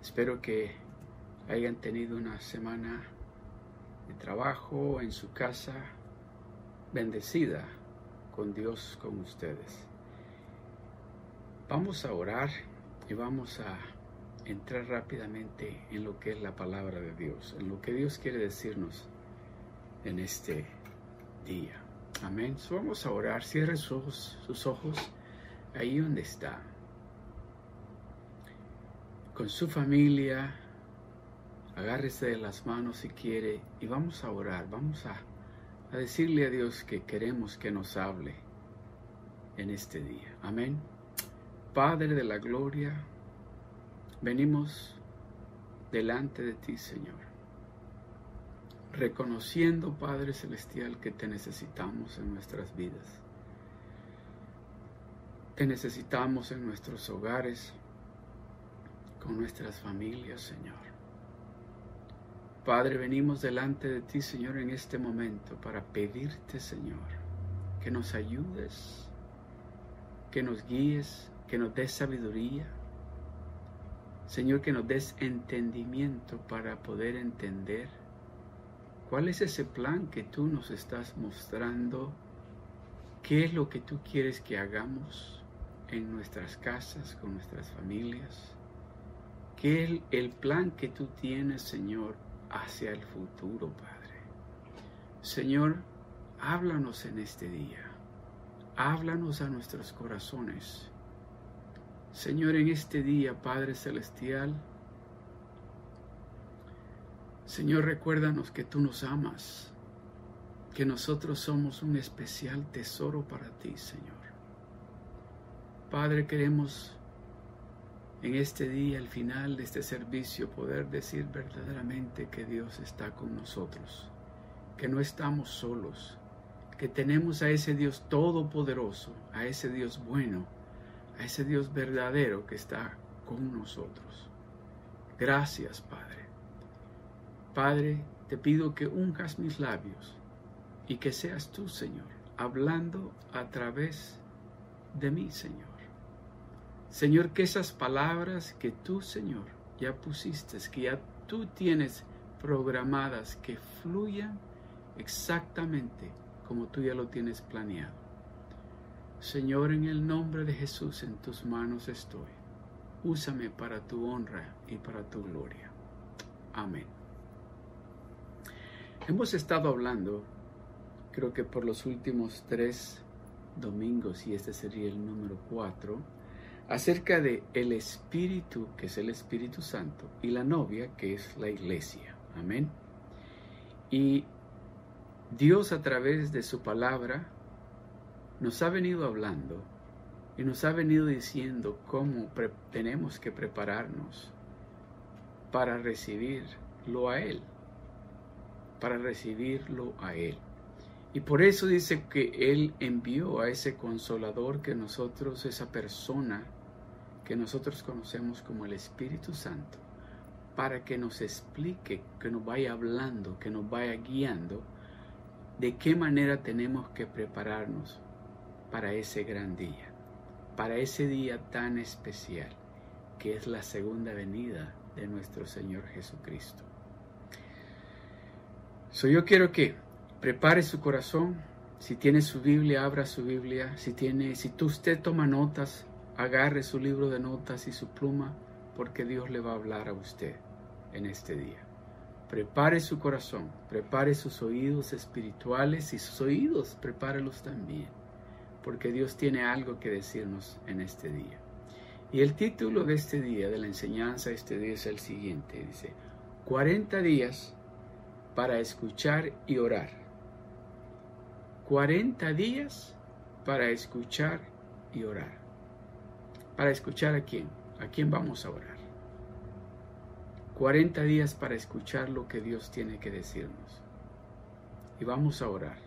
Espero que hayan tenido una semana de trabajo en su casa bendecida con Dios con ustedes. Vamos a orar y vamos a entrar rápidamente en lo que es la palabra de Dios, en lo que Dios quiere decirnos en este día. Amén. vamos a orar. Cierre sus, sus ojos ahí donde está. Con su familia, agárrese de las manos si quiere y vamos a orar. Vamos a, a decirle a Dios que queremos que nos hable en este día. Amén. Padre de la gloria, venimos delante de ti, Señor reconociendo, Padre Celestial, que te necesitamos en nuestras vidas. Te necesitamos en nuestros hogares, con nuestras familias, Señor. Padre, venimos delante de ti, Señor, en este momento para pedirte, Señor, que nos ayudes, que nos guíes, que nos des sabiduría. Señor, que nos des entendimiento para poder entender ¿Cuál es ese plan que tú nos estás mostrando? ¿Qué es lo que tú quieres que hagamos en nuestras casas, con nuestras familias? ¿Qué es el plan que tú tienes, Señor, hacia el futuro, Padre? Señor, háblanos en este día. Háblanos a nuestros corazones. Señor, en este día, Padre Celestial, Señor, recuérdanos que tú nos amas, que nosotros somos un especial tesoro para ti, Señor. Padre, queremos en este día, al final de este servicio, poder decir verdaderamente que Dios está con nosotros, que no estamos solos, que tenemos a ese Dios todopoderoso, a ese Dios bueno, a ese Dios verdadero que está con nosotros. Gracias, Padre. Padre, te pido que unjas mis labios y que seas tú, Señor, hablando a través de mí, Señor. Señor, que esas palabras que tú, Señor, ya pusiste, que ya tú tienes programadas, que fluyan exactamente como tú ya lo tienes planeado. Señor, en el nombre de Jesús, en tus manos estoy. Úsame para tu honra y para tu gloria. Amén. Hemos estado hablando, creo que por los últimos tres domingos, y este sería el número cuatro, acerca de el Espíritu, que es el Espíritu Santo, y la novia, que es la iglesia. Amén. Y Dios a través de su palabra nos ha venido hablando y nos ha venido diciendo cómo tenemos que prepararnos para recibirlo a Él para recibirlo a Él. Y por eso dice que Él envió a ese consolador que nosotros, esa persona que nosotros conocemos como el Espíritu Santo, para que nos explique, que nos vaya hablando, que nos vaya guiando de qué manera tenemos que prepararnos para ese gran día, para ese día tan especial que es la segunda venida de nuestro Señor Jesucristo. So, yo quiero que prepare su corazón. Si tiene su Biblia, abra su Biblia. Si tiene, si tú, usted toma notas, agarre su libro de notas y su pluma, porque Dios le va a hablar a usted en este día. Prepare su corazón, prepare sus oídos espirituales y sus oídos, prepárelos también, porque Dios tiene algo que decirnos en este día. Y el título de este día, de la enseñanza de este día es el siguiente, dice, 40 días para escuchar y orar. 40 días para escuchar y orar. ¿Para escuchar a quién? ¿A quién vamos a orar? 40 días para escuchar lo que Dios tiene que decirnos. Y vamos a orar.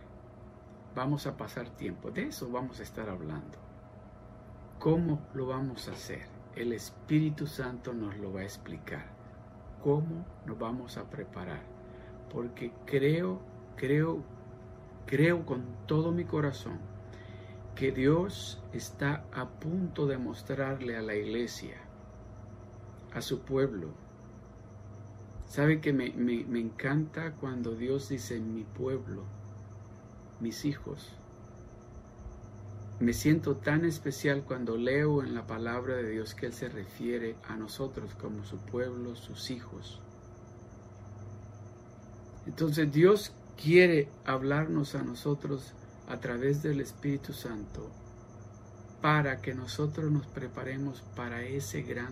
Vamos a pasar tiempo. De eso vamos a estar hablando. ¿Cómo lo vamos a hacer? El Espíritu Santo nos lo va a explicar. ¿Cómo nos vamos a preparar? porque creo, creo, creo con todo mi corazón que Dios está a punto de mostrarle a la iglesia a su pueblo. ¿Sabe que me, me, me encanta cuando Dios dice mi pueblo, mis hijos? Me siento tan especial cuando leo en la palabra de Dios que Él se refiere a nosotros como su pueblo, sus hijos. Entonces Dios quiere hablarnos a nosotros a través del Espíritu Santo para que nosotros nos preparemos para ese gran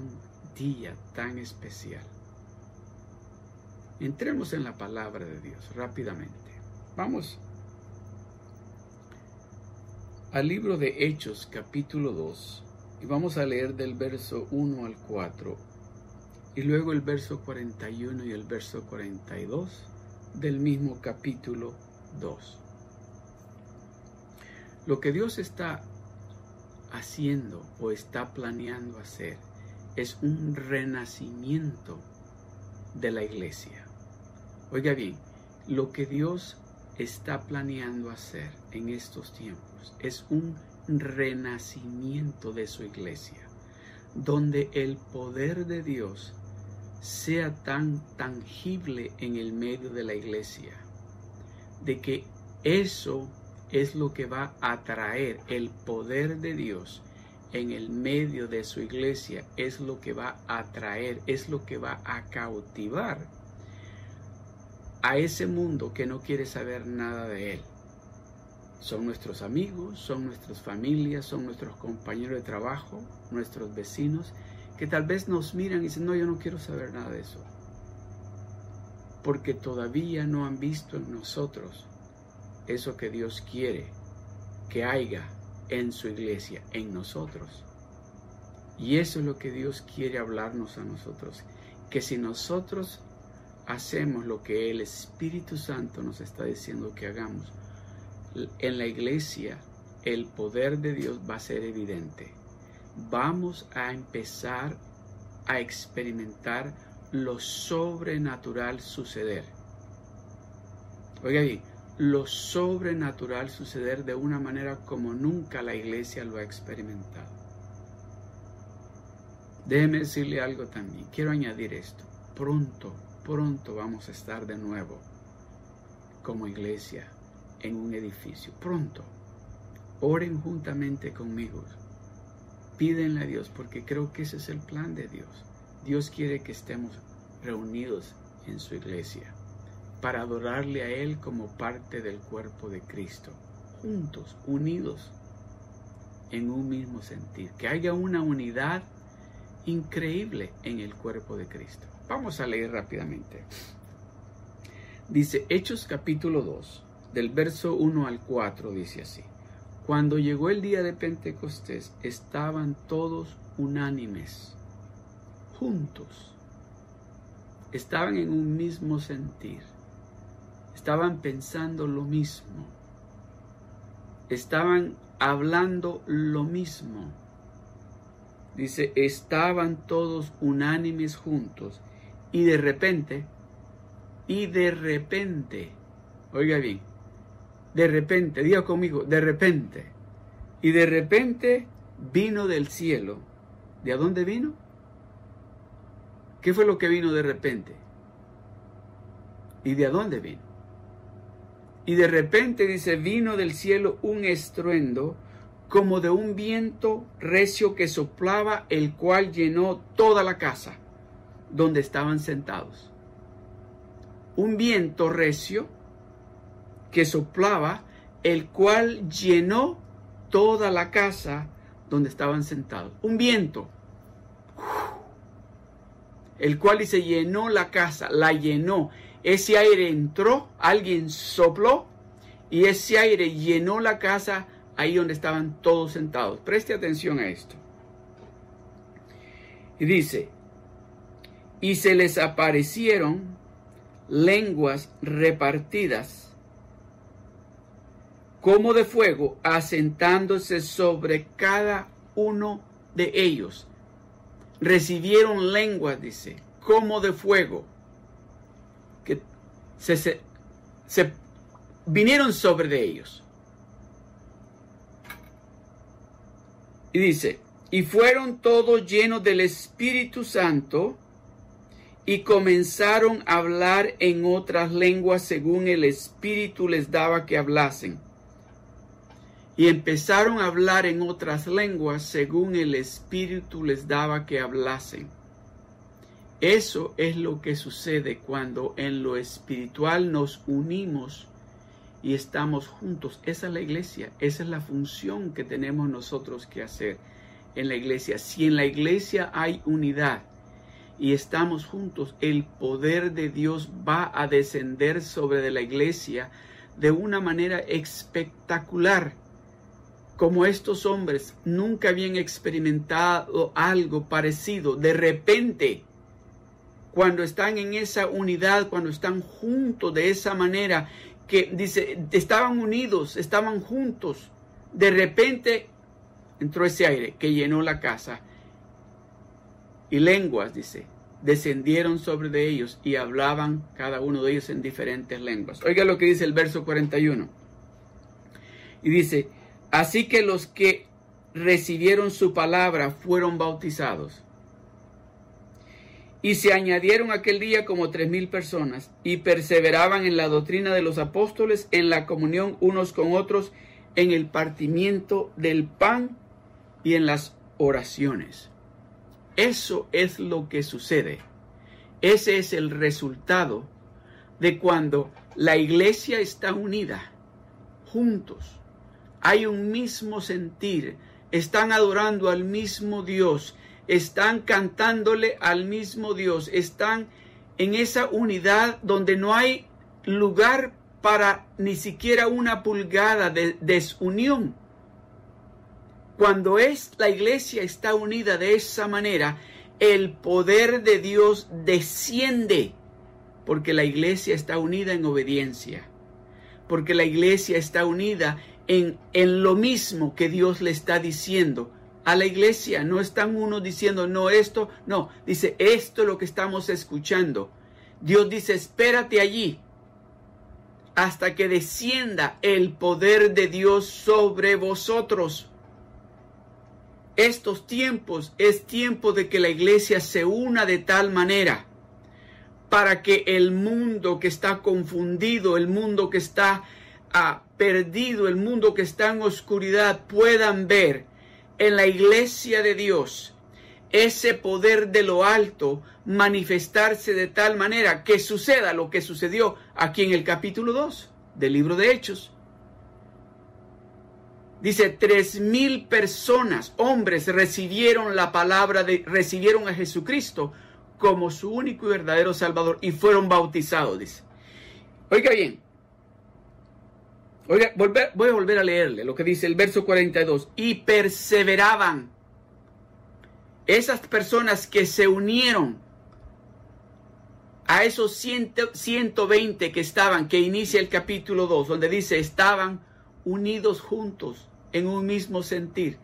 día tan especial. Entremos en la palabra de Dios rápidamente. Vamos al libro de Hechos capítulo 2 y vamos a leer del verso 1 al 4 y luego el verso 41 y el verso 42 del mismo capítulo 2. Lo que Dios está haciendo o está planeando hacer es un renacimiento de la iglesia. Oiga bien, lo que Dios está planeando hacer en estos tiempos es un renacimiento de su iglesia, donde el poder de Dios sea tan tangible en el medio de la iglesia, de que eso es lo que va a traer el poder de Dios en el medio de su iglesia, es lo que va a traer, es lo que va a cautivar a ese mundo que no quiere saber nada de Él. Son nuestros amigos, son nuestras familias, son nuestros compañeros de trabajo, nuestros vecinos, que tal vez nos miran y dicen, no, yo no quiero saber nada de eso. Porque todavía no han visto en nosotros eso que Dios quiere que haya en su iglesia, en nosotros. Y eso es lo que Dios quiere hablarnos a nosotros. Que si nosotros hacemos lo que el Espíritu Santo nos está diciendo que hagamos, en la iglesia el poder de Dios va a ser evidente. Vamos a empezar a experimentar lo sobrenatural suceder. Oiga bien, lo sobrenatural suceder de una manera como nunca la iglesia lo ha experimentado. Déjeme decirle algo también. Quiero añadir esto. Pronto pronto vamos a estar de nuevo como iglesia en un edificio. Pronto. Oren juntamente conmigo. Pídenle a Dios porque creo que ese es el plan de Dios. Dios quiere que estemos reunidos en su iglesia para adorarle a Él como parte del cuerpo de Cristo, juntos, unidos en un mismo sentir, que haya una unidad increíble en el cuerpo de Cristo. Vamos a leer rápidamente. Dice Hechos capítulo 2, del verso 1 al 4, dice así. Cuando llegó el día de Pentecostés, estaban todos unánimes, juntos. Estaban en un mismo sentir. Estaban pensando lo mismo. Estaban hablando lo mismo. Dice, estaban todos unánimes juntos y de repente, y de repente, oiga bien, de repente, diga conmigo, de repente, y de repente vino del cielo. ¿De dónde vino? ¿Qué fue lo que vino de repente? ¿Y de dónde vino? Y de repente dice, vino del cielo un estruendo como de un viento recio que soplaba, el cual llenó toda la casa donde estaban sentados. Un viento recio que soplaba, el cual llenó toda la casa donde estaban sentados. Un viento, el cual se llenó la casa, la llenó. Ese aire entró, alguien sopló y ese aire llenó la casa ahí donde estaban todos sentados. Preste atención a esto. Y dice, y se les aparecieron lenguas repartidas como de fuego, asentándose sobre cada uno de ellos. Recibieron lenguas, dice, como de fuego, se, se, vinieron sobre de ellos. Y dice, Y fueron todos llenos del Espíritu Santo y comenzaron a hablar en otras lenguas según el Espíritu les daba que hablasen. Y empezaron a hablar en otras lenguas según el Espíritu les daba que hablasen. Eso es lo que sucede cuando en lo espiritual nos unimos y estamos juntos. Esa es la iglesia, esa es la función que tenemos nosotros que hacer en la iglesia. Si en la iglesia hay unidad, y estamos juntos, el poder de Dios va a descender sobre de la iglesia de una manera espectacular. Como estos hombres nunca habían experimentado algo parecido, de repente, cuando están en esa unidad, cuando están juntos de esa manera, que dice, estaban unidos, estaban juntos, de repente entró ese aire que llenó la casa y lenguas, dice, descendieron sobre de ellos y hablaban cada uno de ellos en diferentes lenguas. Oiga lo que dice el verso 41. Y dice, así que los que recibieron su palabra fueron bautizados. Y se añadieron aquel día como tres mil personas y perseveraban en la doctrina de los apóstoles, en la comunión unos con otros, en el partimiento del pan y en las oraciones. Eso es lo que sucede. Ese es el resultado de cuando la iglesia está unida, juntos. Hay un mismo sentir, están adorando al mismo Dios, están cantándole al mismo Dios, están en esa unidad donde no hay lugar para ni siquiera una pulgada de desunión. Cuando es la iglesia está unida de esa manera, el poder de Dios desciende, porque la iglesia está unida en obediencia, porque la iglesia está unida en, en lo mismo que Dios le está diciendo a la iglesia. No están unos diciendo, no, esto, no, dice, esto es lo que estamos escuchando. Dios dice, espérate allí hasta que descienda el poder de Dios sobre vosotros estos tiempos es tiempo de que la iglesia se una de tal manera para que el mundo que está confundido, el mundo que está ah, perdido, el mundo que está en oscuridad, puedan ver en la iglesia de Dios ese poder de lo alto manifestarse de tal manera que suceda lo que sucedió aquí en el capítulo 2 del libro de Hechos. Dice, tres mil personas, hombres, recibieron la palabra de, recibieron a Jesucristo como su único y verdadero Salvador y fueron bautizados, dice. Oiga bien, oiga, voy a volver a leerle lo que dice el verso 42. Y perseveraban esas personas que se unieron a esos 120 que estaban, que inicia el capítulo 2, donde dice, estaban unidos juntos en un mismo sentir.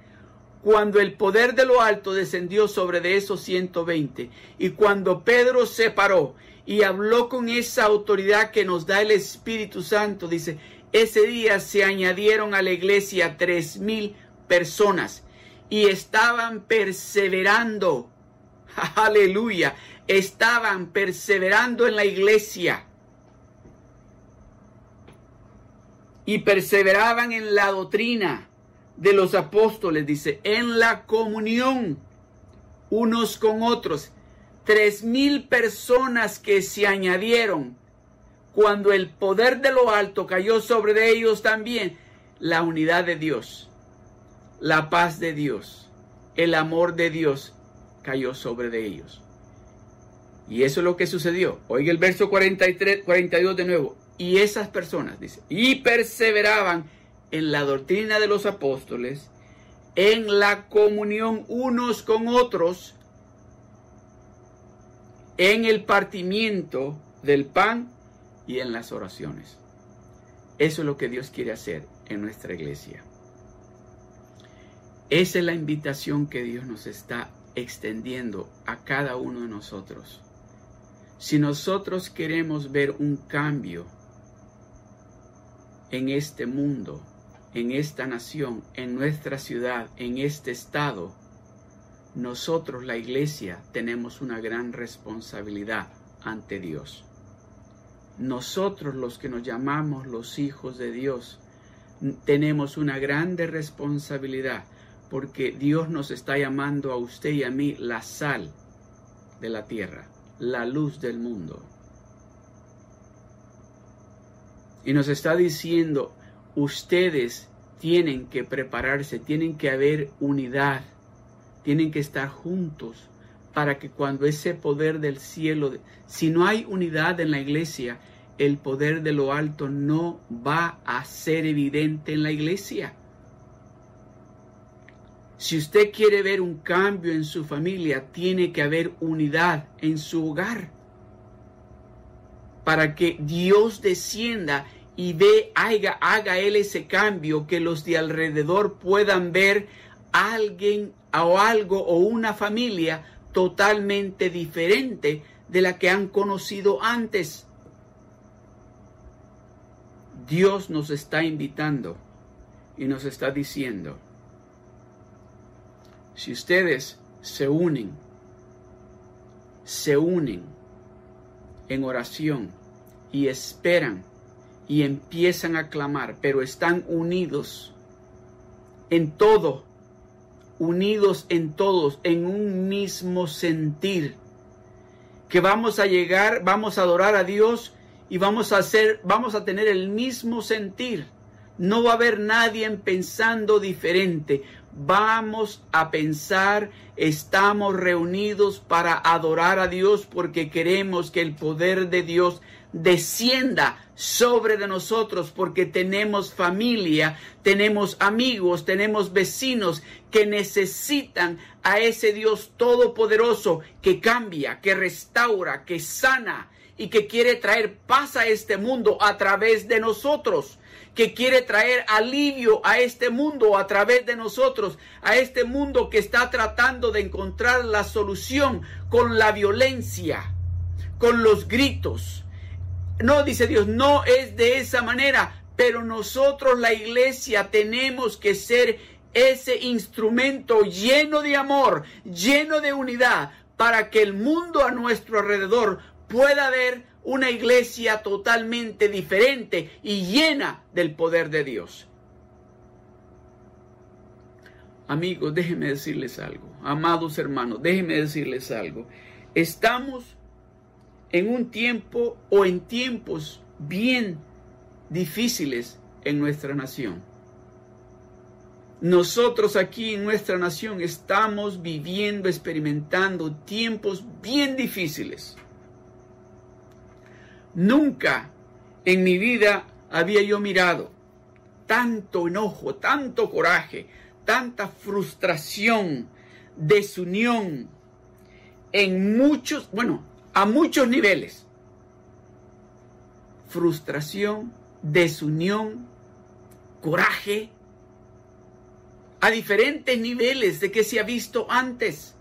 Cuando el poder de lo alto descendió sobre de esos 120 y cuando Pedro se paró y habló con esa autoridad que nos da el Espíritu Santo, dice, ese día se añadieron a la iglesia tres mil personas y estaban perseverando. Aleluya. Estaban perseverando en la iglesia. Y perseveraban en la doctrina de los apóstoles, dice, en la comunión unos con otros. Tres mil personas que se añadieron cuando el poder de lo alto cayó sobre ellos también. La unidad de Dios, la paz de Dios, el amor de Dios cayó sobre de ellos. Y eso es lo que sucedió. Oiga el verso 43, 42 de nuevo. Y esas personas, dice, y perseveraban en la doctrina de los apóstoles, en la comunión unos con otros, en el partimiento del pan y en las oraciones. Eso es lo que Dios quiere hacer en nuestra iglesia. Esa es la invitación que Dios nos está extendiendo a cada uno de nosotros. Si nosotros queremos ver un cambio en este mundo, en esta nación, en nuestra ciudad, en este estado, nosotros, la iglesia, tenemos una gran responsabilidad ante Dios. Nosotros los que nos llamamos los hijos de Dios, tenemos una grande responsabilidad porque Dios nos está llamando a usted y a mí la sal de la tierra, la luz del mundo. Y nos está diciendo, ustedes tienen que prepararse, tienen que haber unidad, tienen que estar juntos para que cuando ese poder del cielo, si no hay unidad en la iglesia, el poder de lo alto no va a ser evidente en la iglesia. Si usted quiere ver un cambio en su familia, tiene que haber unidad en su hogar. Para que Dios descienda y ve, haga, haga Él ese cambio, que los de alrededor puedan ver alguien o algo o una familia totalmente diferente de la que han conocido antes. Dios nos está invitando y nos está diciendo, si ustedes se unen, se unen en oración y esperan y empiezan a clamar, pero están unidos en todo, unidos en todos, en un mismo sentir, que vamos a llegar, vamos a adorar a Dios y vamos a hacer, vamos a tener el mismo sentir. No va a haber nadie pensando diferente. Vamos a pensar, estamos reunidos para adorar a Dios porque queremos que el poder de Dios descienda sobre de nosotros porque tenemos familia, tenemos amigos, tenemos vecinos que necesitan a ese Dios todopoderoso que cambia, que restaura, que sana y que quiere traer paz a este mundo a través de nosotros que quiere traer alivio a este mundo a través de nosotros, a este mundo que está tratando de encontrar la solución con la violencia, con los gritos, no, dice Dios, no es de esa manera, pero nosotros la iglesia tenemos que ser ese instrumento lleno de amor, lleno de unidad, para que el mundo a nuestro alrededor pueda ver una iglesia totalmente diferente y llena del poder de Dios. Amigos, déjenme decirles algo. Amados hermanos, déjenme decirles algo. Estamos en un tiempo o en tiempos bien difíciles en nuestra nación. Nosotros aquí en nuestra nación estamos viviendo, experimentando tiempos bien difíciles. Nunca en mi vida había yo mirado tanto enojo, tanto coraje, tanta frustración, desunión en muchos, bueno, a muchos niveles. Frustración, desunión, coraje, a diferentes niveles de que se ha visto antes.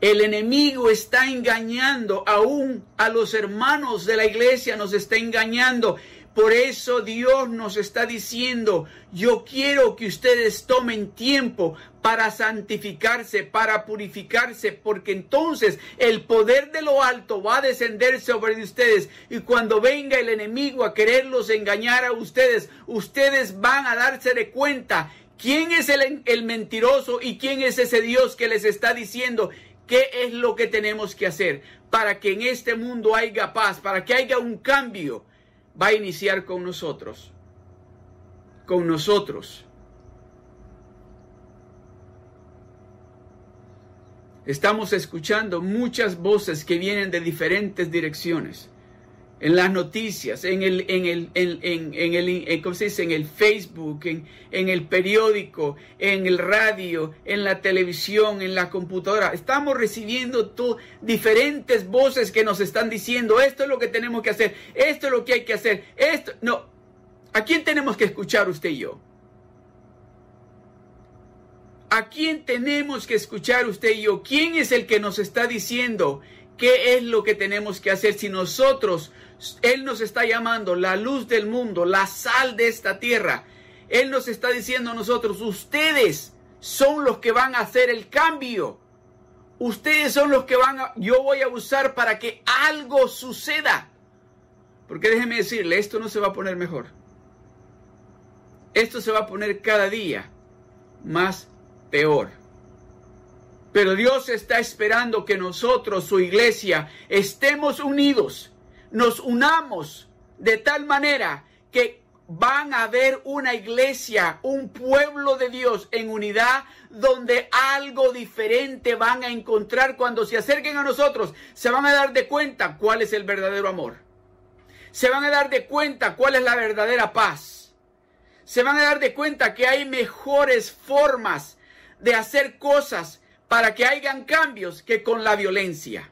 El enemigo está engañando aún a los hermanos de la iglesia, nos está engañando por eso Dios nos está diciendo, yo quiero que ustedes tomen tiempo para santificarse, para purificarse, porque entonces el poder de lo alto va a descender sobre ustedes. Y cuando venga el enemigo a quererlos engañar a ustedes, ustedes van a darse de cuenta quién es el, el mentiroso y quién es ese Dios que les está diciendo qué es lo que tenemos que hacer para que en este mundo haya paz, para que haya un cambio va a iniciar con nosotros. Con nosotros. Estamos escuchando muchas voces que vienen de diferentes direcciones en las noticias, en el, en el, en, en, el, en el Facebook, en, en el periódico, en el radio, en la televisión, en la computadora. Estamos recibiendo diferentes voces que nos están diciendo, esto es lo que tenemos que hacer, esto es lo que hay que hacer, esto, no. ¿A quién tenemos que escuchar usted y yo? ¿A quién tenemos que escuchar usted y yo? ¿Quién es el que nos está diciendo qué es lo que tenemos que hacer si nosotros él nos está llamando la luz del mundo, la sal de esta tierra. Él nos está diciendo a nosotros, ustedes son los que van a hacer el cambio. Ustedes son los que van a, yo voy a usar para que algo suceda. Porque déjeme decirle, esto no se va a poner mejor. Esto se va a poner cada día más peor. Pero Dios está esperando que nosotros, su iglesia, estemos unidos, nos unamos de tal manera que van a ver una iglesia, un pueblo de Dios en unidad donde algo diferente van a encontrar cuando se acerquen a nosotros. Se van a dar de cuenta cuál es el verdadero amor. Se van a dar de cuenta cuál es la verdadera paz. Se van a dar de cuenta que hay mejores formas de hacer cosas para que hayan cambios que con la violencia.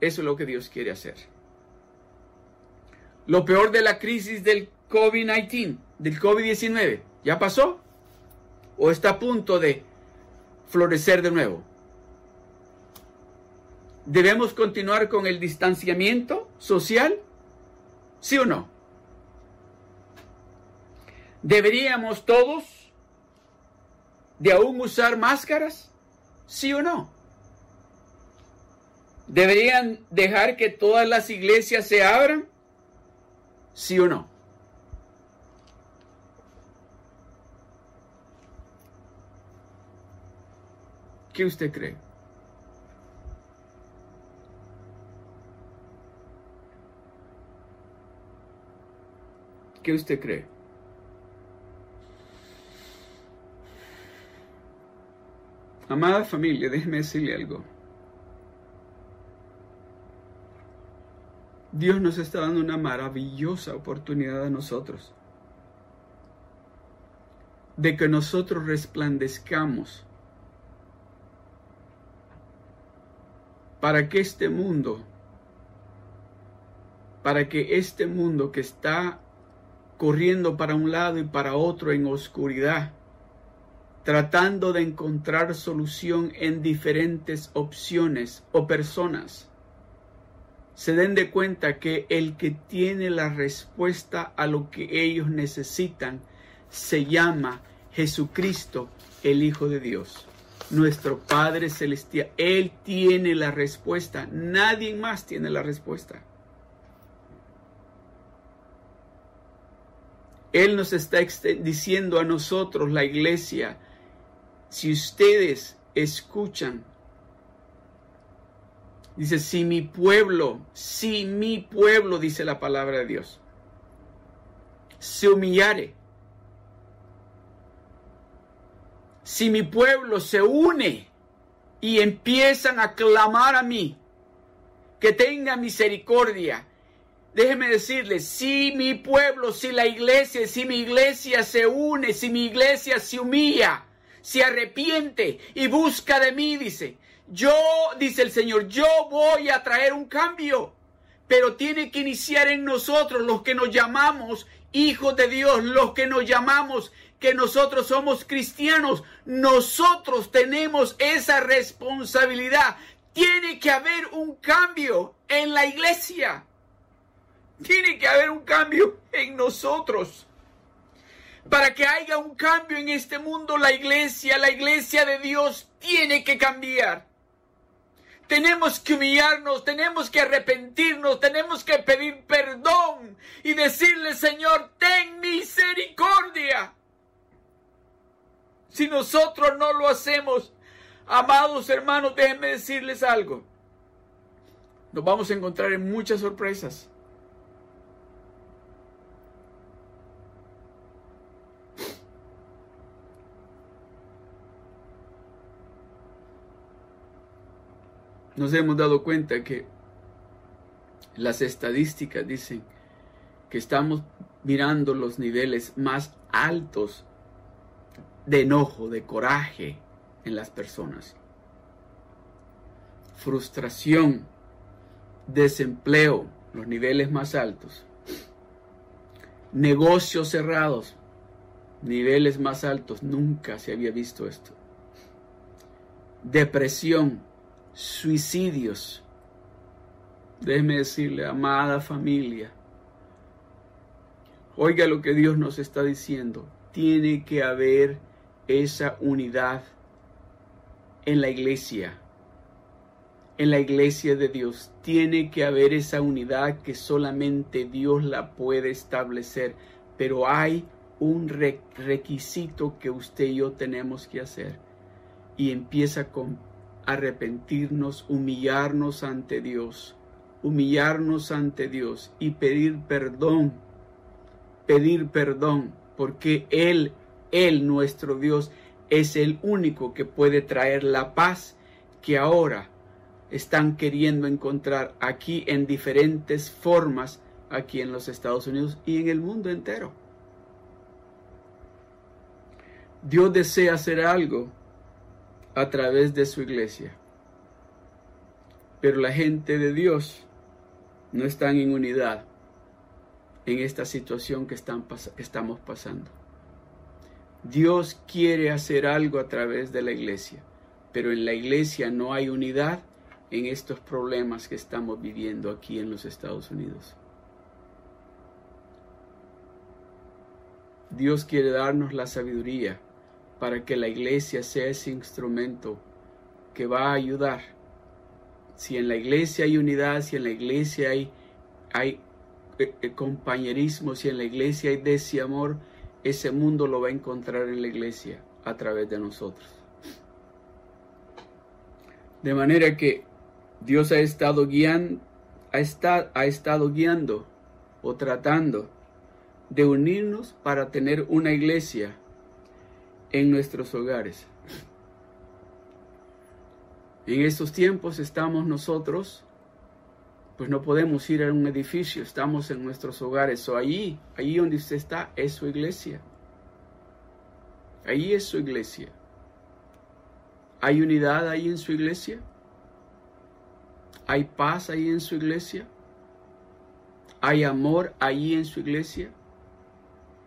Eso es lo que Dios quiere hacer. Lo peor de la crisis del COVID-19, del COVID-19, ¿ya pasó? ¿O está a punto de florecer de nuevo? ¿Debemos continuar con el distanciamiento social? ¿Sí o no? ¿Deberíamos todos de aún usar máscaras? ¿Sí o no? ¿Deberían dejar que todas las iglesias se abran? ¿Sí o no? ¿Qué usted cree? ¿Qué usted cree? Amada familia, déjeme decirle algo. Dios nos está dando una maravillosa oportunidad a nosotros de que nosotros resplandezcamos para que este mundo, para que este mundo que está corriendo para un lado y para otro en oscuridad, tratando de encontrar solución en diferentes opciones o personas, se den de cuenta que el que tiene la respuesta a lo que ellos necesitan se llama Jesucristo, el Hijo de Dios, nuestro Padre Celestial. Él tiene la respuesta, nadie más tiene la respuesta. Él nos está diciendo a nosotros, la iglesia, si ustedes escuchan Dice, si mi pueblo, si mi pueblo, dice la palabra de Dios, se humillare, si mi pueblo se une y empiezan a clamar a mí, que tenga misericordia, déjeme decirles, si mi pueblo, si la iglesia, si mi iglesia se une, si mi iglesia se humilla, se arrepiente y busca de mí, dice, yo, dice el Señor, yo voy a traer un cambio, pero tiene que iniciar en nosotros los que nos llamamos hijos de Dios, los que nos llamamos que nosotros somos cristianos. Nosotros tenemos esa responsabilidad. Tiene que haber un cambio en la iglesia. Tiene que haber un cambio en nosotros. Para que haya un cambio en este mundo, la iglesia, la iglesia de Dios tiene que cambiar. Tenemos que humillarnos, tenemos que arrepentirnos, tenemos que pedir perdón y decirle, Señor, ten misericordia. Si nosotros no lo hacemos, amados hermanos, déjenme decirles algo. Nos vamos a encontrar en muchas sorpresas. Nos hemos dado cuenta que las estadísticas dicen que estamos mirando los niveles más altos de enojo, de coraje en las personas. Frustración, desempleo, los niveles más altos. Negocios cerrados, niveles más altos. Nunca se había visto esto. Depresión, suicidios. Déjeme decirle, amada familia, oiga lo que Dios nos está diciendo. Tiene que haber esa unidad en la iglesia, en la iglesia de Dios. Tiene que haber esa unidad que solamente Dios la puede establecer, pero hay un requisito que usted y yo tenemos que hacer. Y empieza con arrepentirnos, humillarnos ante Dios, humillarnos ante Dios y pedir perdón, pedir perdón, porque Él, Él nuestro Dios, es el único que puede traer la paz que ahora están queriendo encontrar aquí en diferentes formas, aquí en los Estados Unidos y en el mundo entero. Dios desea hacer algo a través de su iglesia. Pero la gente de Dios no están en unidad en esta situación que, estamos pasando. Dios quiere hacer algo a través de la iglesia, pero en la iglesia no hay unidad en estos problemas que estamos viviendo aquí en los Estados Unidos. Dios quiere darnos la sabiduría para que la iglesia sea ese instrumento que va a ayudar. Si en la iglesia hay unidad, si en la iglesia hay, eh, eh, compañerismo, si en la iglesia hay desamor, ese mundo lo va a encontrar en la iglesia a través de nosotros. De manera que Dios ha estado guiando, ha estado guiando o tratando de unirnos para tener una iglesia en nuestros hogares. En estos tiempos estamos nosotros, pues no podemos ir a un edificio, estamos en nuestros hogares. O allí, allí donde usted está, es su iglesia. Allí es su iglesia. ¿Hay unidad ahí en su iglesia? ¿Hay paz ahí en su iglesia? ¿Hay amor ahí en su iglesia?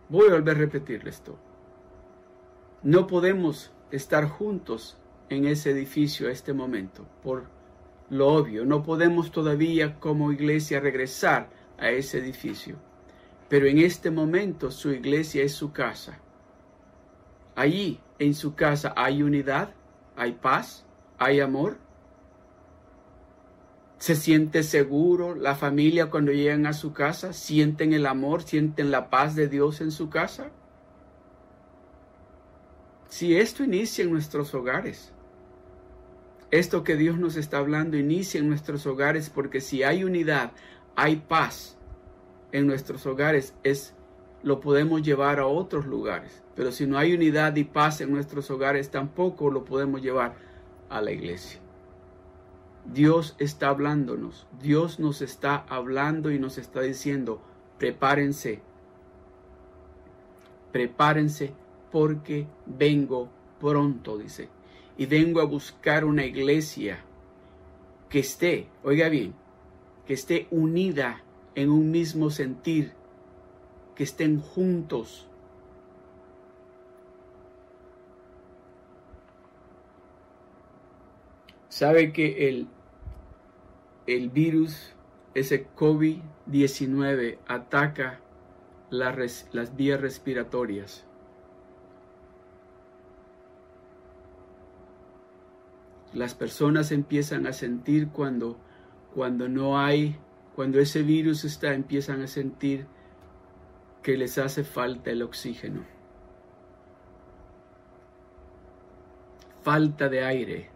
Voy a volver a repetirle esto. No podemos estar juntos en ese edificio a este momento, por lo obvio. No podemos todavía como iglesia regresar a ese edificio. Pero en este momento su iglesia es su casa. Allí, en su casa, hay unidad, hay paz, hay amor. Se siente seguro la familia cuando llegan a su casa, sienten el amor, sienten la paz de Dios en su casa. Si esto inicia en nuestros hogares, esto que Dios nos está hablando inicia en nuestros hogares porque si hay unidad, hay paz en nuestros hogares, es lo podemos llevar a otros lugares. Pero si no hay unidad y paz en nuestros hogares, tampoco lo podemos llevar a la iglesia. Dios está hablándonos, Dios nos está hablando y nos está diciendo, prepárense, prepárense porque vengo pronto, dice. Y vengo a buscar una iglesia que esté, oiga bien, que esté unida en un mismo sentir, que estén juntos. Sabe que el, el virus, ese COVID-19, ataca las vías respiratorias. Las personas empiezan a sentir cuando, cuando no hay, cuando ese virus está, empiezan a sentir que les hace falta el oxígeno. Falta de aire.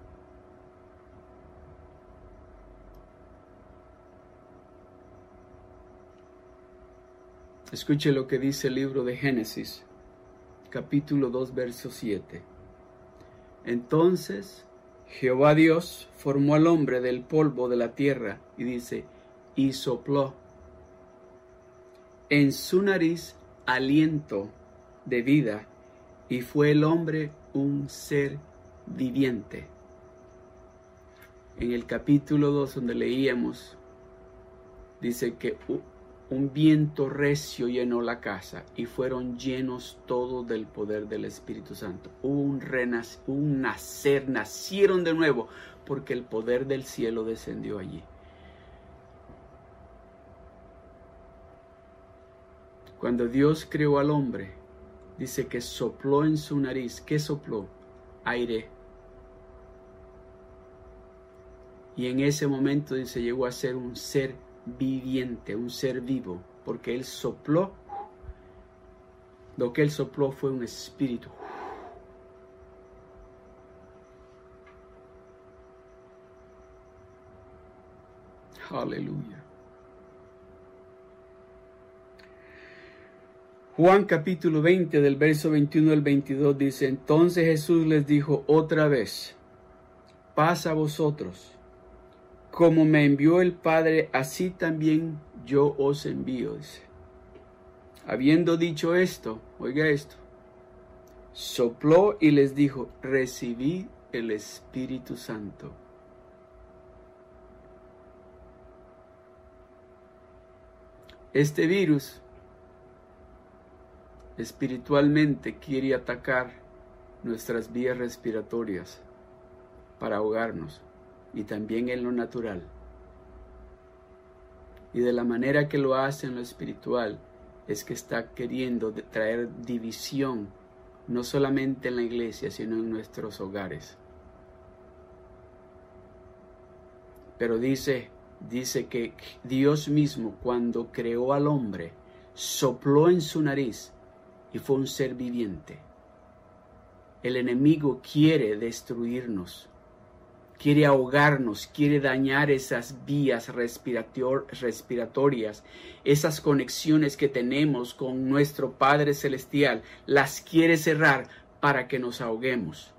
Escuche lo que dice el libro de Génesis, capítulo 2, verso 7. Entonces Jehová Dios formó al hombre del polvo de la tierra y dice, y sopló en su nariz aliento de vida y fue el hombre un ser viviente. En el capítulo 2 donde leíamos, dice que un viento recio llenó la casa y fueron llenos todos del poder del Espíritu Santo. Un, un nacer, nacieron de nuevo porque el poder del cielo descendió allí. Cuando Dios creó al hombre, dice que sopló en su nariz. ¿Qué sopló? Aire. Y en ese momento dice, llegó a ser un ser viviente, un ser vivo, porque él sopló. Lo que él sopló fue un espíritu. Aleluya. Juan capítulo 20 del verso 21 al 22 dice, entonces Jesús les dijo otra vez, pasa a vosotros, como me envió el Padre, así también yo os envío. Habiendo dicho esto, oiga esto, sopló y les dijo, recibí el Espíritu Santo. Este virus espiritualmente quiere atacar nuestras vías respiratorias para ahogarnos y también en lo natural. Y de la manera que lo hace en lo espiritual es que está queriendo traer división no solamente en la iglesia, sino en nuestros hogares. Pero dice, dice que Dios mismo cuando creó al hombre, sopló en su nariz y fue un ser viviente. El enemigo quiere destruirnos, quiere ahogarnos, quiere dañar esas vías respiratorias, esas conexiones que tenemos con nuestro Padre Celestial, las quiere cerrar para que nos ahoguemos.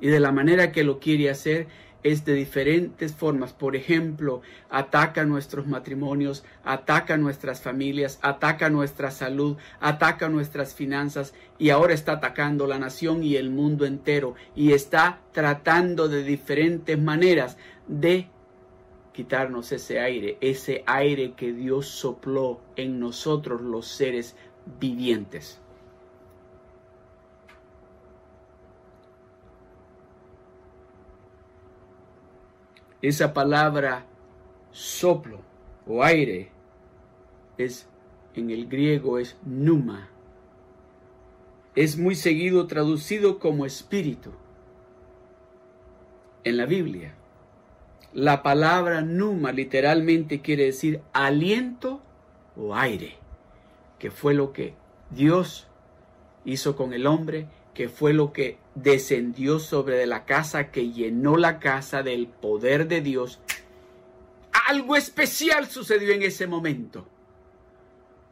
Y de la manera que lo quiere hacer es de diferentes formas. Por ejemplo, ataca nuestros matrimonios, ataca nuestras familias, ataca nuestra salud, ataca nuestras finanzas y ahora está atacando la nación y el mundo entero y está tratando de diferentes maneras de quitarnos ese aire, ese aire que Dios sopló en nosotros los seres vivientes. Esa palabra soplo o aire es en el griego es numa. Es muy seguido traducido como espíritu en la Biblia. La palabra numa literalmente quiere decir aliento o aire, que fue lo que Dios hizo con el hombre que fue lo que descendió sobre la casa, que llenó la casa del poder de Dios. Algo especial sucedió en ese momento.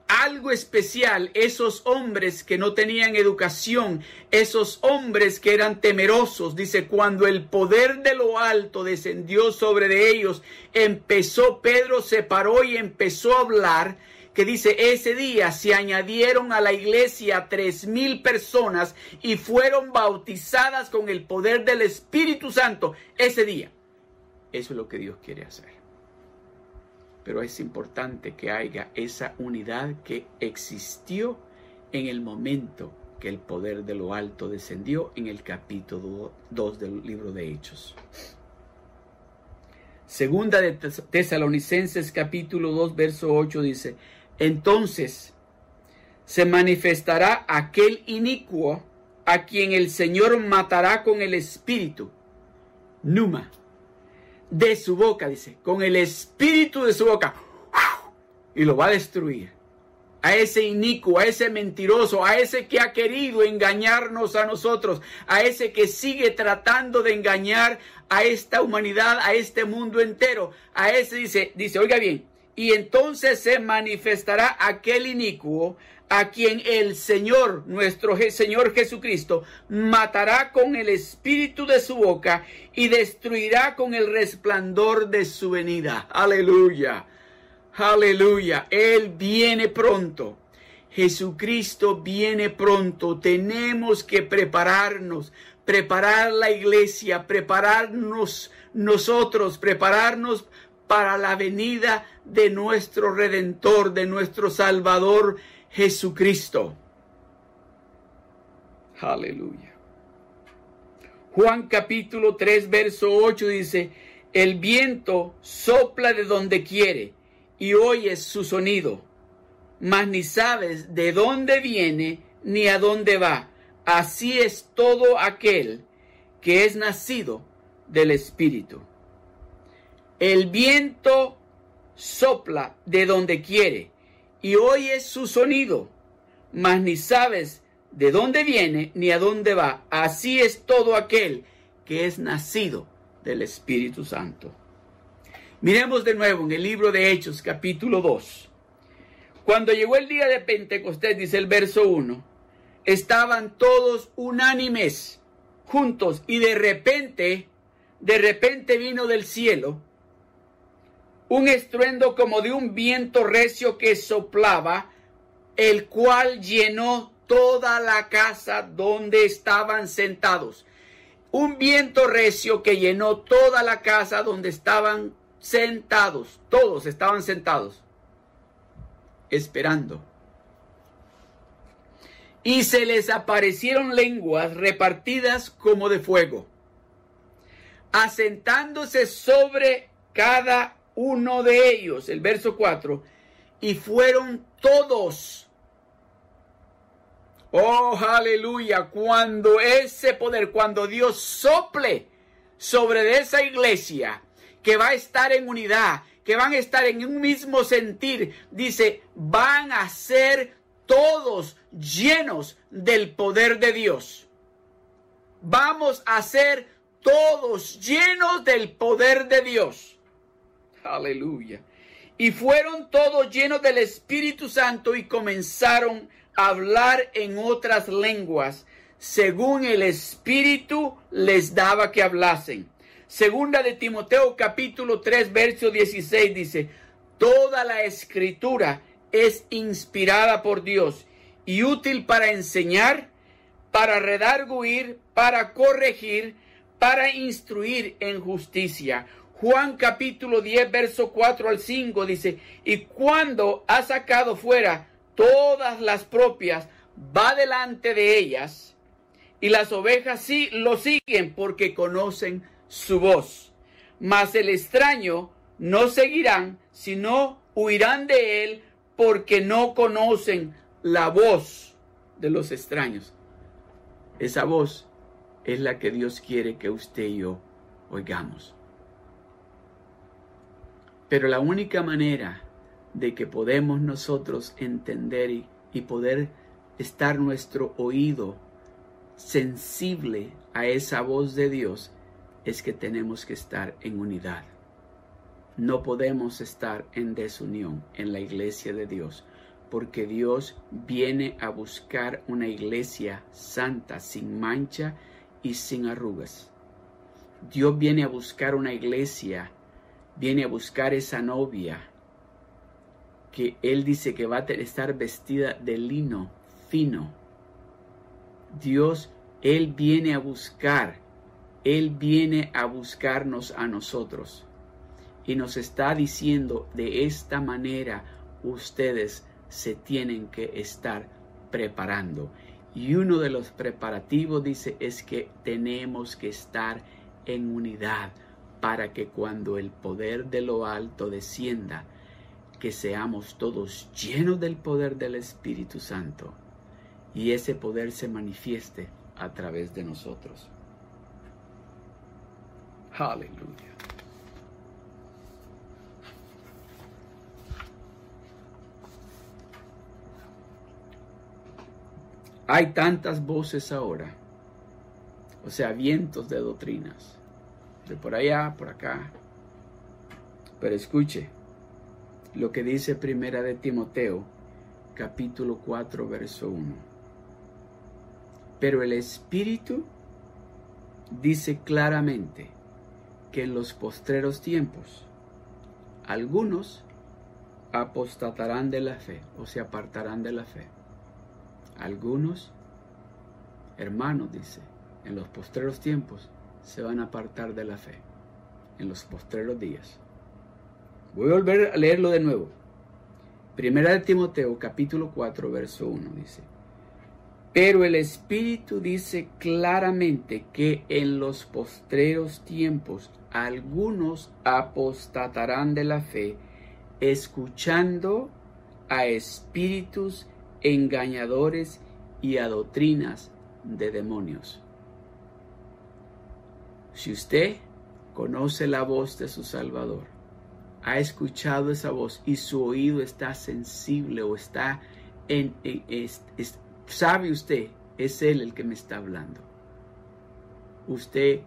Algo especial, esos hombres que no tenían educación, esos hombres que eran temerosos, dice, cuando el poder de lo alto descendió sobre de ellos, empezó, Pedro se paró y empezó a hablar que dice, ese día se añadieron a la iglesia tres mil personas y fueron bautizadas con el poder del Espíritu Santo ese día. Eso es lo que Dios quiere hacer. Pero es importante que haya esa unidad que existió en el momento que el poder de lo alto descendió en el capítulo 2 del libro de Hechos. Segunda de Tesalonicenses capítulo 2 verso 8 dice, entonces se manifestará aquel inicuo a quien el Señor matará con el espíritu. Numa. De su boca, dice, con el espíritu de su boca. Y lo va a destruir. A ese inicuo, a ese mentiroso, a ese que ha querido engañarnos a nosotros, a ese que sigue tratando de engañar a esta humanidad, a este mundo entero. A ese dice, dice, oiga bien, y entonces se manifestará aquel inicuo a quien el Señor, nuestro Señor Jesucristo, matará con el espíritu de su boca y destruirá con el resplandor de su venida. Aleluya. Aleluya. Él viene pronto. Jesucristo viene pronto. Tenemos que prepararnos, preparar la iglesia, prepararnos nosotros, prepararnos para la venida de nuestro Redentor, de nuestro Salvador Jesucristo. Aleluya. Juan capítulo 3, verso 8 dice, el viento sopla de donde quiere y oyes su sonido, mas ni sabes de dónde viene ni a dónde va. Así es todo aquel que es nacido del Espíritu. El viento sopla de donde quiere y oyes su sonido, mas ni sabes de dónde viene ni a dónde va. Así es todo aquel que es nacido del Espíritu Santo. Miremos de nuevo en el libro de Hechos capítulo 2. Cuando llegó el día de Pentecostés, dice el verso 1, estaban todos unánimes, juntos, y de repente, de repente vino del cielo un estruendo como de un viento recio que soplaba, el cual llenó toda la casa donde estaban sentados. Un viento recio que llenó toda la casa donde estaban sentados. Todos estaban sentados, esperando. Y se les aparecieron lenguas repartidas como de fuego, asentándose sobre cada uno de ellos, el verso 4, y fueron todos. Oh, aleluya, cuando ese poder, cuando Dios sople sobre esa iglesia, que va a estar en unidad, que van a estar en un mismo sentir, dice, van a ser todos llenos del poder de Dios. Vamos a ser todos llenos del poder de Dios. Aleluya. Y fueron todos llenos del Espíritu Santo y comenzaron a hablar en otras lenguas, según el Espíritu les daba que hablasen. Segunda de Timoteo capítulo 3, verso 16 dice, toda la escritura es inspirada por Dios y útil para enseñar, para redarguir, para corregir, para instruir en justicia Juan capítulo 10, verso 4 al 5 dice, y cuando ha sacado fuera todas las propias, va delante de ellas, y las ovejas sí lo siguen porque conocen su voz. Mas el extraño no seguirán, sino huirán de él porque no conocen la voz de los extraños. Esa voz es la que Dios quiere que usted y yo oigamos. Pero la única manera de que podemos nosotros entender y, poder estar nuestro oído sensible a esa voz de Dios es que tenemos que estar en unidad. No podemos estar en desunión en la iglesia de Dios, porque Dios viene a buscar una iglesia santa, sin mancha y sin arrugas. Dios viene a buscar una iglesia viene a buscar esa novia que él dice que va a estar vestida de lino fino. Dios, Él viene a buscar, Él viene a buscarnos a nosotros. Y nos está diciendo de esta manera ustedes se tienen que estar preparando. Y uno de los preparativos dice es que tenemos que estar en unidad para que cuando el poder de lo alto descienda, que seamos todos llenos del poder del Espíritu Santo y ese poder se manifieste a través de nosotros. Aleluya. Hay tantas voces ahora, o sea, vientos de doctrinas por allá, por acá. Pero escuche lo que dice Primera de Timoteo, capítulo 4, verso 1. Pero el Espíritu dice claramente que en los postreros tiempos algunos apostatarán de la fe o se apartarán de la fe. Algunos, hermanos, dice, en los postreros tiempos se van a apartar de la fe en los postreros días. Voy a volver a leerlo de nuevo. Primera de Timoteo capítulo 4 verso 1 dice, pero el Espíritu dice claramente que en los postreros tiempos algunos apostatarán de la fe, escuchando a espíritus engañadores y a doctrinas de demonios. Si usted conoce la voz de su Salvador, ha escuchado esa voz y su oído está sensible o está en, sabe usted, es Él el que me está hablando. Usted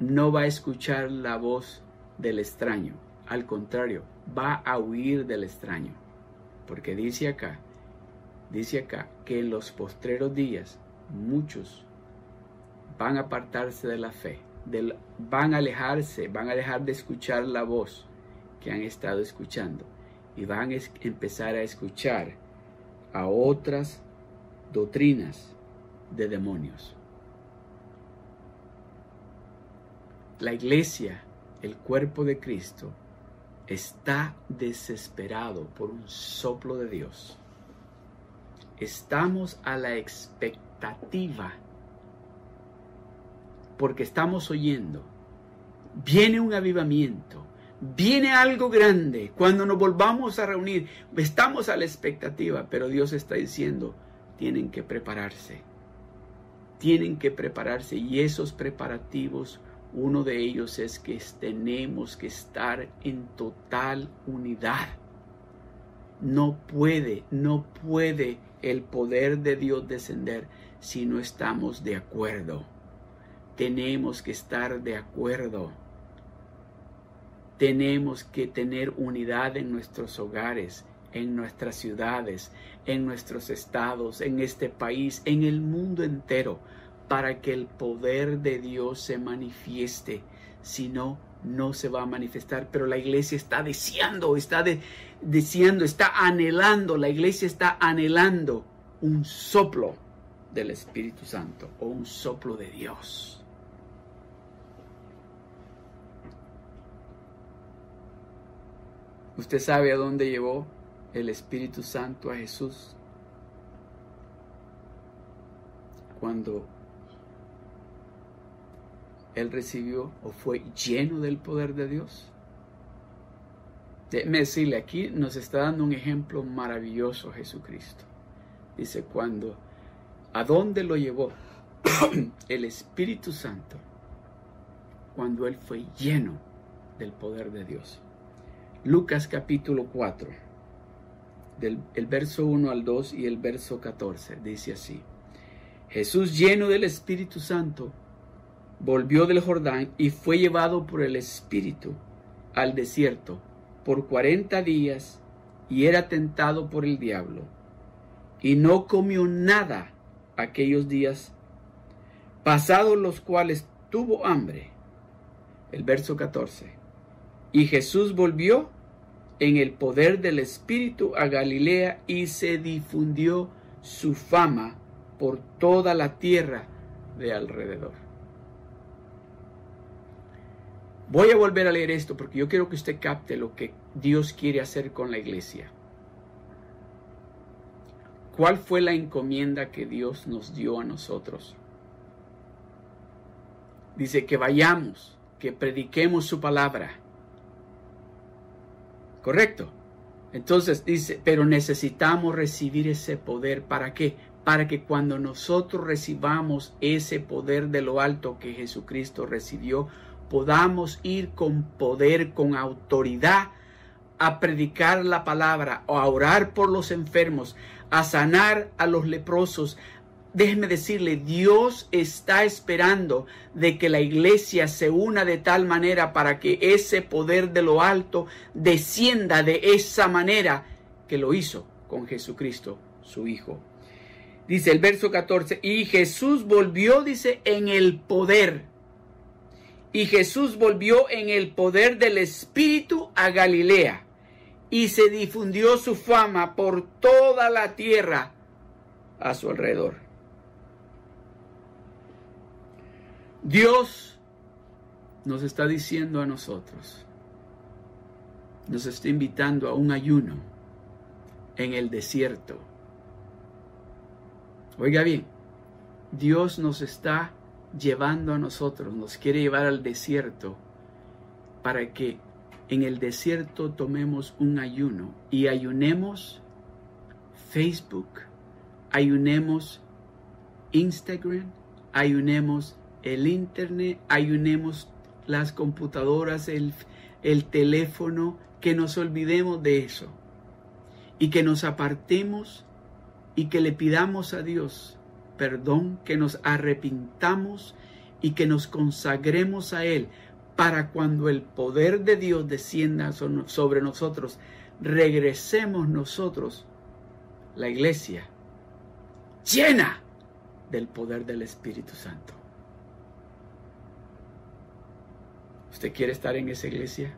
no va a escuchar la voz del extraño, al contrario, va a huir del extraño, porque dice acá, dice acá que en los postreros días muchos van a apartarse de la fe, van a alejarse, van a dejar de escuchar la voz que han estado escuchando y van a empezar a escuchar a otras doctrinas de demonios. La iglesia, el cuerpo de Cristo, está desesperado por un soplo de Dios. Estamos a la expectativa porque estamos oyendo. Viene un avivamiento, viene algo grande. Cuando nos volvamos a reunir, estamos a la expectativa, pero Dios está diciendo, tienen que prepararse. Tienen que prepararse y esos preparativos, uno de ellos es que tenemos que estar en total unidad. No puede, no puede el poder de Dios descender si no estamos de acuerdo. Tenemos que estar de acuerdo. Tenemos que tener unidad en nuestros hogares, en nuestras ciudades, en nuestros estados, en este país, en el mundo entero, para que el poder de Dios se manifieste. Si no, no se va a manifestar. Pero la iglesia está deseando, está deseando, está anhelando, la iglesia está anhelando un soplo del Espíritu Santo o un soplo de Dios. ¿Usted sabe a dónde llevó el Espíritu Santo a Jesús? Cuando él recibió o fue lleno del poder de Dios. Déjeme decirle, aquí nos está dando un ejemplo maravilloso Jesucristo. Dice, cuando, ¿a dónde lo llevó el Espíritu Santo? Cuando él fue lleno del poder de Dios. Lucas capítulo 4, del el verso 1 al 2 y el verso 14, dice así. Jesús lleno del Espíritu Santo volvió del Jordán y fue llevado por el Espíritu al desierto por cuarenta días y era tentado por el diablo. Y no comió nada aquellos días, pasados los cuales tuvo hambre. El verso 14. Y Jesús volvió en el poder del Espíritu a Galilea y se difundió su fama por toda la tierra de alrededor. Voy a volver a leer esto porque yo quiero que usted capte lo que Dios quiere hacer con la iglesia. ¿Cuál fue la encomienda que Dios nos dio a nosotros? Dice que vayamos, que prediquemos su palabra, ¿Correcto? Entonces dice, pero necesitamos recibir ese poder. ¿Para qué? Para que cuando nosotros recibamos ese poder de lo alto que Jesucristo recibió, podamos ir con poder, con autoridad, a predicar la palabra, a orar por los enfermos, a sanar a los leprosos, déjeme decirle, Dios está esperando de que la iglesia se una de tal manera para que ese poder de lo alto descienda de esa manera que lo hizo con Jesucristo, su Hijo. Dice el verso 14, y Jesús volvió, dice, en el poder. Y Jesús volvió en el poder del Espíritu a Galilea. Y se difundió su fama por toda la tierra a su alrededor. Dios nos está diciendo a nosotros, nos está invitando a un ayuno en el desierto. Oiga bien, Dios nos está llevando a nosotros, nos quiere llevar al desierto para que en el desierto tomemos un ayuno y ayunemos Facebook, ayunemos Instagram, ayunemos el internet, ayunemos las computadoras, el, el teléfono, que nos olvidemos de eso y que nos apartemos y que le pidamos a Dios perdón, que nos arrepintamos y que nos consagremos a Él para cuando el poder de Dios descienda sobre nosotros, regresemos nosotros, la iglesia, llena del poder del Espíritu Santo. ¿Usted quiere estar en esa iglesia?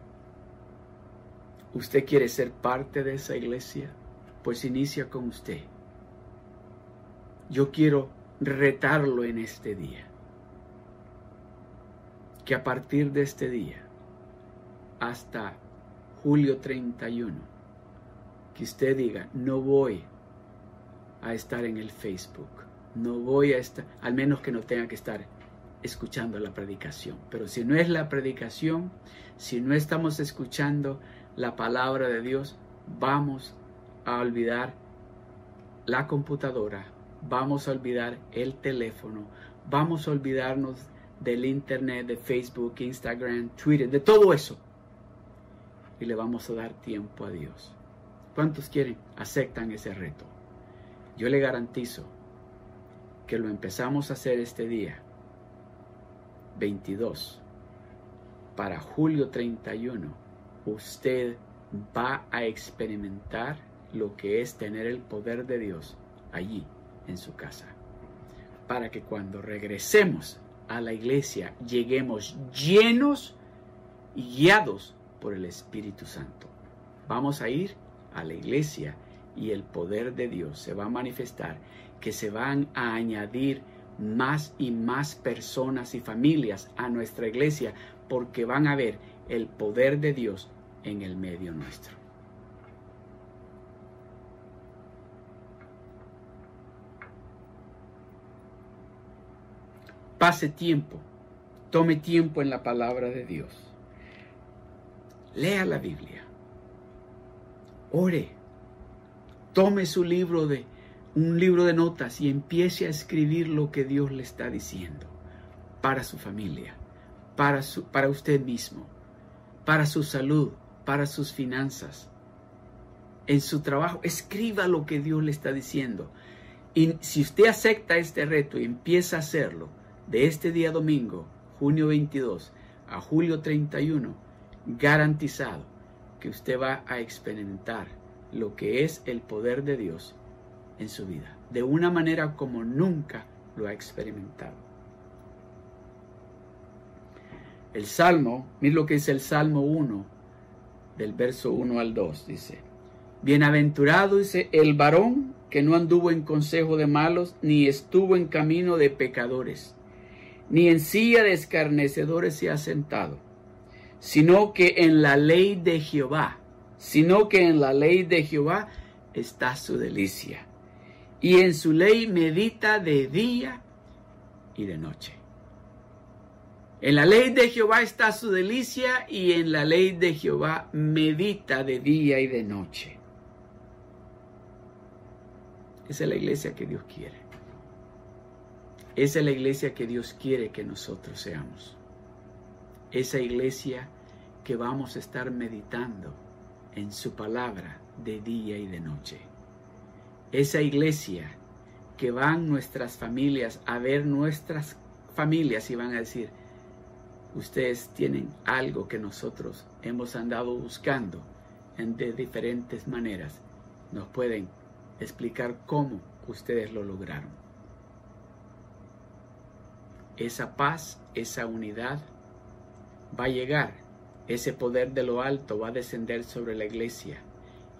¿Usted quiere ser parte de esa iglesia? Pues inicia con usted. Yo quiero retarlo en este día. Que a partir de este día hasta julio 31, que usted diga, no voy a estar en el Facebook, no voy a estar, al menos que no tenga que estar escuchando la predicación. Pero si no es la predicación, si no estamos escuchando la palabra de Dios, vamos a olvidar la computadora, vamos a olvidar el teléfono, vamos a olvidarnos del internet, de Facebook, Instagram, Twitter, de todo eso. Y le vamos a dar tiempo a Dios. ¿Cuántos quieren? Aceptan ese reto. Yo le garantizo que lo empezamos a hacer este día, 22, para julio 31, usted va a experimentar lo que es tener el poder de Dios allí en su casa. Para que cuando regresemos a la iglesia lleguemos llenos y guiados por el Espíritu Santo. Vamos a ir a la iglesia y el poder de Dios se va a manifestar, que se van a añadir más y más personas y familias a nuestra iglesia porque van a ver el poder de Dios en el medio nuestro. Pase tiempo, tome tiempo en la palabra de Dios. Lea la Biblia. Ore. Tome su libro de un libro de notas y empiece a escribir lo que Dios le está diciendo para su familia, para, su, para usted mismo, para su salud, para sus finanzas, en su trabajo. Escriba lo que Dios le está diciendo. Y si usted acepta este reto y empieza a hacerlo, de este día domingo, junio 22 a julio 31, garantizado que usted va a experimentar lo que es el poder de Dios en su vida, de una manera como nunca lo ha experimentado. El Salmo, mire lo que dice el Salmo 1, del verso 1 al 2, dice, Bienaventurado dice el varón que no anduvo en consejo de malos, ni estuvo en camino de pecadores ni en silla de escarnecedores se ha sentado, sino que en la ley de Jehová, sino que en la ley de Jehová está su delicia, y en su ley medita de día y de noche. En la ley de Jehová está su delicia, y en la ley de Jehová medita de día y de noche. Esa es la iglesia que Dios quiere. Esa es la iglesia que Dios quiere que nosotros seamos. Esa iglesia que vamos a estar meditando en su palabra de día y de noche. Esa iglesia que van nuestras familias a ver nuestras familias y van a decir, ustedes tienen algo que nosotros hemos andado buscando en de diferentes maneras. Nos pueden explicar cómo ustedes lo lograron esa paz, esa unidad va a llegar, ese poder de lo alto va a descender sobre la iglesia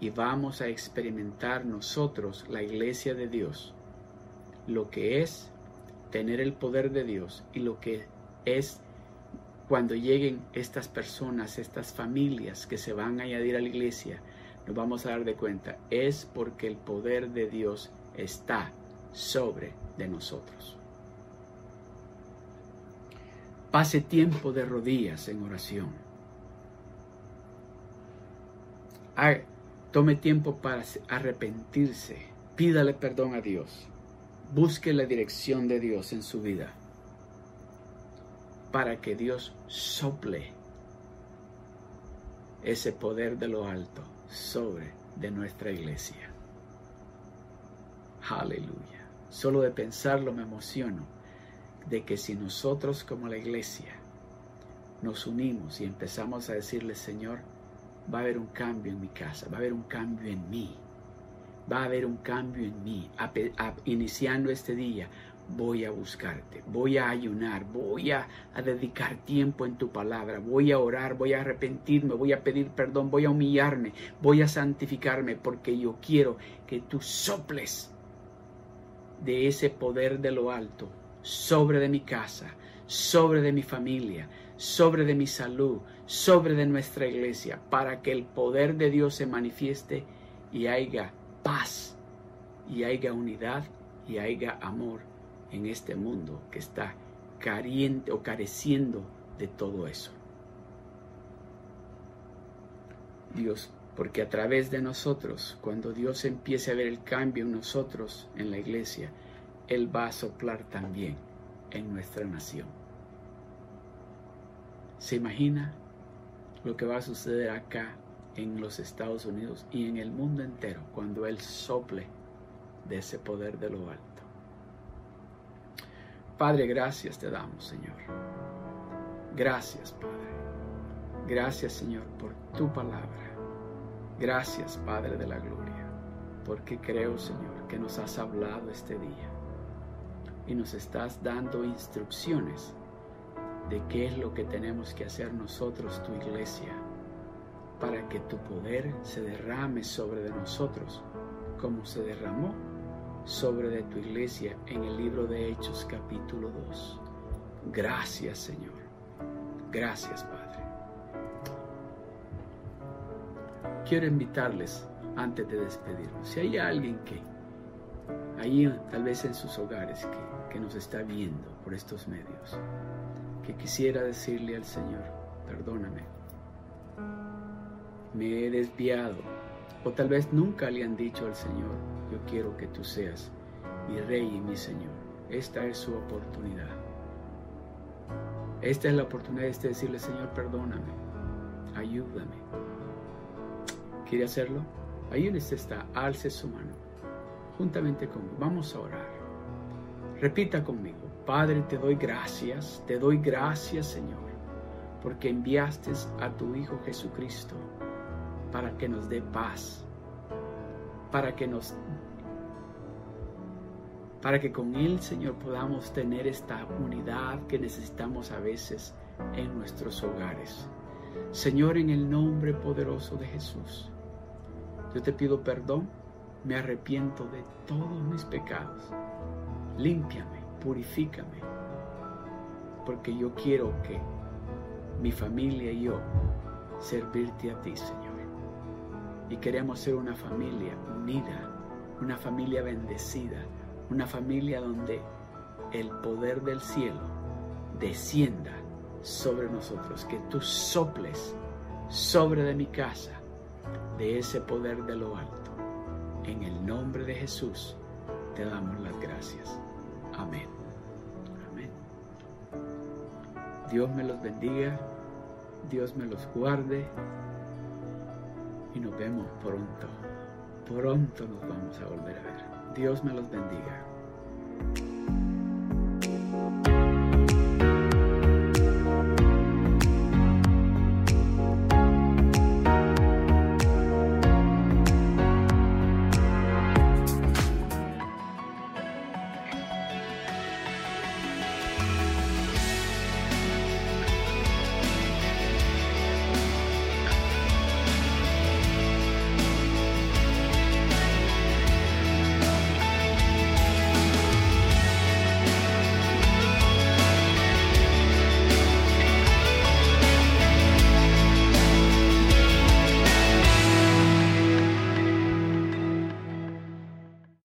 y vamos a experimentar nosotros, la iglesia de Dios, lo que es tener el poder de Dios y lo que es cuando lleguen estas personas, estas familias que se van a añadir a la iglesia, nos vamos a dar de cuenta, es porque el poder de Dios está sobre de nosotros. Pase tiempo de rodillas en oración. Tome tiempo para arrepentirse. Pídale perdón a Dios. Busque la dirección de Dios en su vida para que Dios sople ese poder de lo alto sobre de nuestra iglesia. Aleluya. Solo de pensarlo me emociono de que si nosotros como la iglesia nos unimos y empezamos a decirle, Señor, va a haber un cambio en mi casa, va a haber un cambio en mí, va a haber un cambio en mí, iniciando este día, voy a buscarte, voy a ayunar, voy a, a, dedicar tiempo en tu palabra, voy a orar, voy a arrepentirme, voy a pedir perdón, voy a humillarme, voy a santificarme, porque yo quiero que tú soples de ese poder de lo alto sobre de mi casa, sobre de mi familia, sobre de mi salud, sobre de nuestra iglesia, para que el poder de Dios se manifieste y haya paz, y haya unidad, y haya amor en este mundo que está cariente o careciendo de todo eso. Dios, porque a través de nosotros, cuando Dios empiece a ver el cambio en nosotros, en la iglesia, Él va a soplar también en nuestra nación. ¿Se imagina lo que va a suceder acá en los Estados Unidos y en el mundo entero cuando Él sople de ese poder de lo alto? Padre, gracias te damos, Señor. Gracias, Padre. Gracias, Señor, por tu palabra. Gracias, Padre de la Gloria, porque creo, Señor, que nos has hablado este día y nos estás dando instrucciones de qué es lo que tenemos que hacer nosotros, tu iglesia, para que tu poder se derrame sobre de nosotros como se derramó sobre de tu iglesia en el libro de Hechos capítulo 2. Gracias Señor. Gracias Padre. Quiero invitarles antes de despedirnos. Si hay alguien que ahí tal vez en sus hogares que, que nos está viendo por estos medios, que quisiera decirle al Señor, perdóname, me he desviado, o tal vez nunca le han dicho al Señor, yo quiero que tú seas mi rey y mi Señor. Esta es su oportunidad. Esta es la oportunidad de decirle, Señor, perdóname, ayúdame. ¿Quiere hacerlo? Donde está, alce su mano, juntamente conmigo. Vamos a orar. Repita conmigo, Padre, te doy gracias, te doy gracias, Señor, porque enviaste a tu Hijo Jesucristo para que nos dé paz, para que nos para que con Él, Señor, podamos tener esta unidad que necesitamos a veces en nuestros hogares. Señor, en el nombre poderoso de Jesús, yo te pido perdón, me arrepiento de todos mis pecados. Límpiame, purifícame, porque yo quiero que mi familia y yo servirte a ti, Señor. Y queremos ser una familia unida, una familia bendecida, una familia donde el poder del cielo descienda sobre nosotros, que tú soples sobre de mi casa de ese poder de lo alto. En el nombre de Jesús te damos las gracias. Amén. Dios me los bendiga, Dios me los guarde y nos vemos pronto. Pronto nos vamos a volver a ver. Dios me los bendiga.